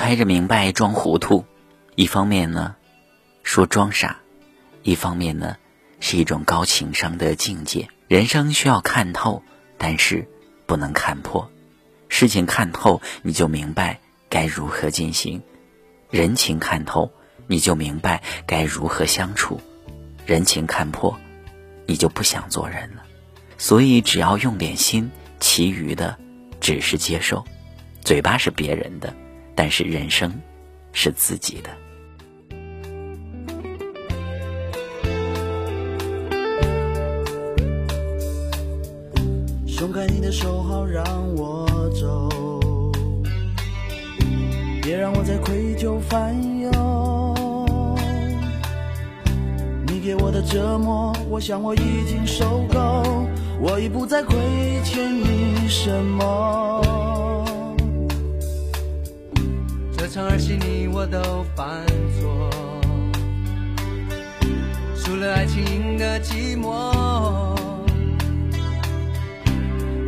揣着明白装糊涂，一方面呢说装傻，一方面呢是一种高情商的境界。人生需要看透，但是不能看破。事情看透，你就明白该如何进行；人情看透，你就明白该如何相处；人情看破，你就不想做人了。所以，只要用点心，其余的只是接受。嘴巴是别人的，但是人生是自己的。松开你的手，好让我走，别让我再愧疚烦忧。你给我的折磨，我想我已经受够，我已不再亏欠你什么。儿戏你我都犯错，输了爱情，赢得寂寞。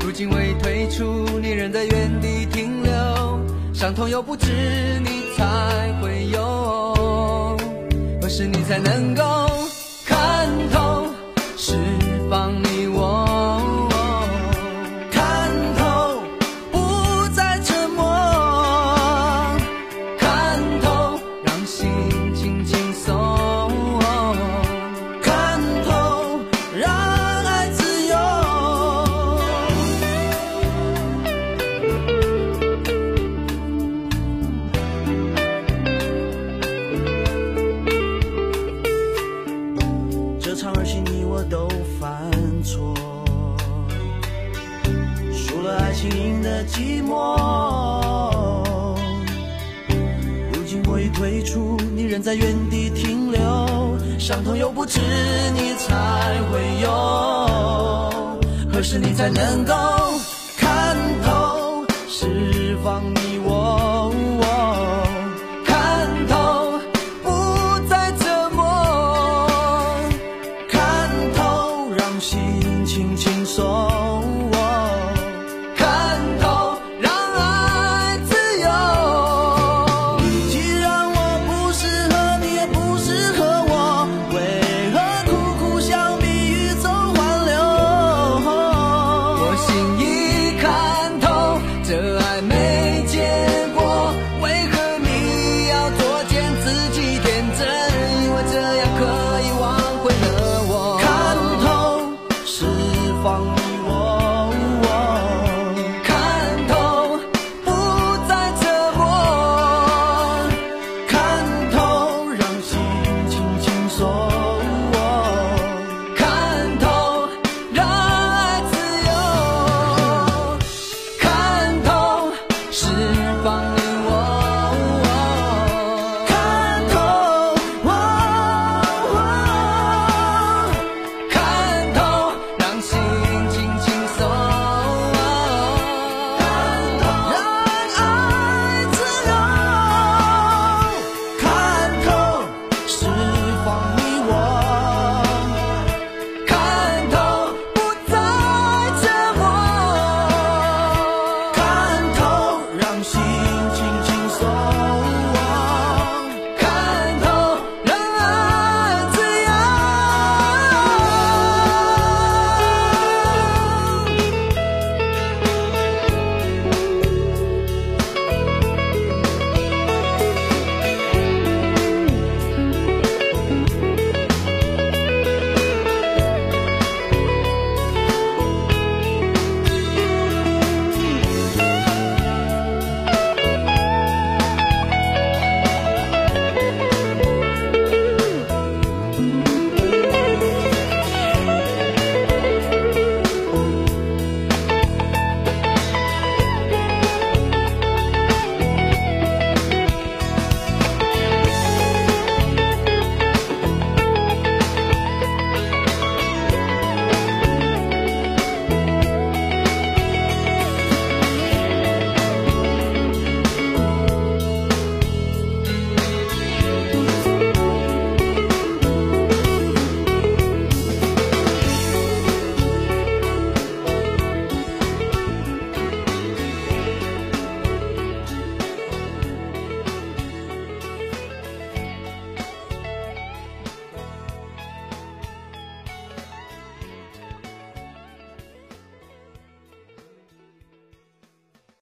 如今我已退出，你仍在原地停留，伤痛又不止你才会有，何时你才能够的，寂寞。如今我已退出，你仍在原地停留，伤痛又不止你才会有，何时你才能够